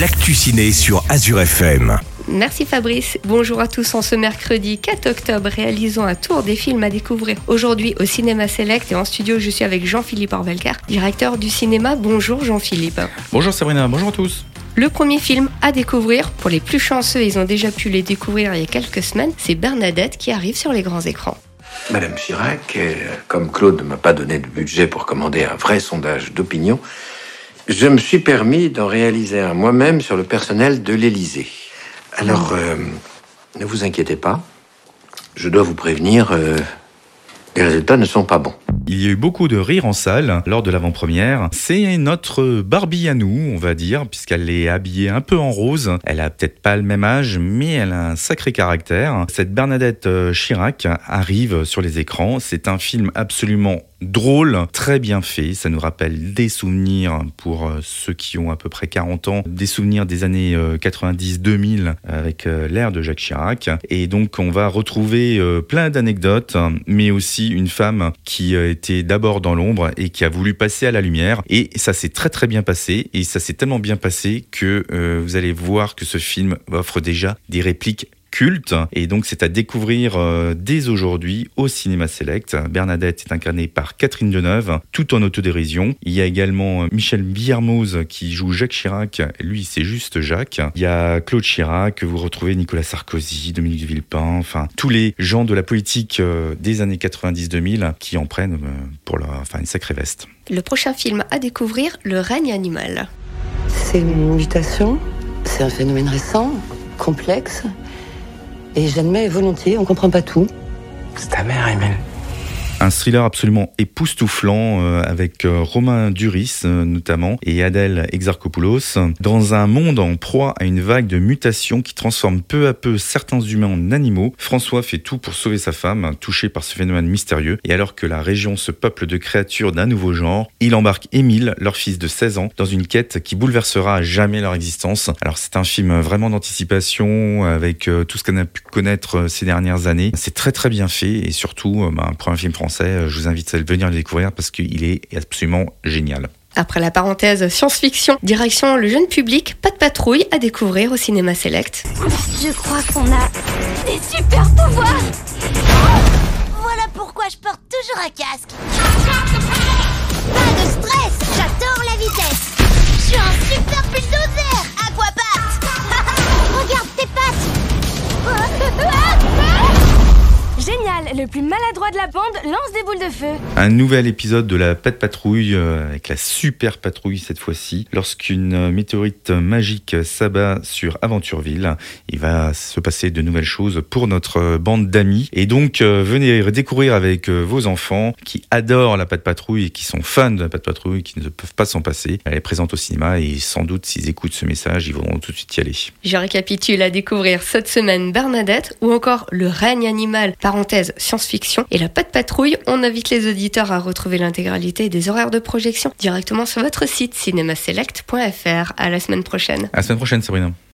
l'actu ciné sur Azure FM. Merci Fabrice. Bonjour à tous. En ce mercredi 4 octobre, réalisons un tour des films à découvrir aujourd'hui au Cinéma Select et en studio, je suis avec Jean-Philippe Orbelcar, directeur du cinéma. Bonjour Jean-Philippe. Bonjour Sabrina, bonjour à tous. Le premier film à découvrir, pour les plus chanceux, ils ont déjà pu les découvrir il y a quelques semaines, c'est Bernadette qui arrive sur les grands écrans. Madame Chirac, comme Claude ne m'a pas donné de budget pour commander un vrai sondage d'opinion, je me suis permis d'en réaliser un moi-même sur le personnel de l'Élysée. Alors, euh, ne vous inquiétez pas, je dois vous prévenir, euh, les résultats ne sont pas bons. Il y a eu beaucoup de rires en salle lors de l'avant-première. C'est notre Barbie à nous, on va dire, puisqu'elle est habillée un peu en rose. Elle a peut-être pas le même âge, mais elle a un sacré caractère. Cette Bernadette euh, Chirac arrive sur les écrans. C'est un film absolument drôle, très bien fait. Ça nous rappelle des souvenirs pour euh, ceux qui ont à peu près 40 ans, des souvenirs des années 90-2000 euh, avec l'ère de Jacques Chirac. Et donc on va retrouver plein d'anecdotes, mais aussi une femme qui était d'abord dans l'ombre et qui a voulu passer à la lumière. Et ça s'est très très bien passé. Et ça s'est tellement bien passé que euh, vous allez voir que ce film offre déjà des répliques culte. Et donc, c'est à découvrir euh, dès aujourd'hui au Cinéma Select. Bernadette est incarnée par Catherine Deneuve, tout en autodérision. Il y a également euh, Michel Villermoz qui joue Jacques Chirac. Lui, c'est juste Jacques. Il y a Claude Chirac, vous retrouvez Nicolas Sarkozy, Dominique de Villepin, enfin, tous les gens de la politique euh, des années 90-2000 qui en prennent pour leur, enfin, une sacrée veste. Le prochain film à découvrir, Le règne animal. C'est une mutation, c'est un phénomène récent, complexe, et j'admets volontiers, on comprend pas tout. C'est ta mère, Emile. Un thriller absolument époustouflant euh, avec euh, Romain Duris euh, notamment et Adèle Exarchopoulos dans un monde en proie à une vague de mutations qui transforme peu à peu certains humains en animaux. François fait tout pour sauver sa femme, touchée par ce phénomène mystérieux et alors que la région se peuple de créatures d'un nouveau genre, il embarque Émile, leur fils de 16 ans, dans une quête qui bouleversera à jamais leur existence. Alors c'est un film vraiment d'anticipation avec tout ce qu'on a pu connaître ces dernières années. C'est très très bien fait et surtout bah, un premier film français euh, je vous invite à venir le découvrir parce qu'il est absolument génial. Après la parenthèse science-fiction, direction le jeune public, pas de patrouille à découvrir au cinéma select. Je crois qu'on a des super pouvoirs Voilà pourquoi je porte toujours un casque. Pas de stress, j'adore la vitesse. Je suis un super bulldozer, le plus maladroit de la bande lance des boules de feu. Un nouvel épisode de la Pâte Patrouille, euh, avec la super patrouille cette fois-ci. Lorsqu'une euh, météorite magique s'abat sur Aventureville, il va se passer de nouvelles choses pour notre euh, bande d'amis. Et donc, venez découvrir avec vos enfants qui adorent la Pâte Patrouille et qui sont fans de la Pâte Patrouille, qui ne peuvent pas s'en passer. Elle est présente au cinéma et sans doute, s'ils écoutent ce message, ils vont tout de suite y aller. Je récapitule à découvrir cette semaine Bernadette ou encore Le règne animal par parenthèse science-fiction. Et la de patrouille, on invite les auditeurs à retrouver l'intégralité des horaires de projection directement sur votre site cinémaselect.fr. À la semaine prochaine. À la semaine prochaine, Sabrina.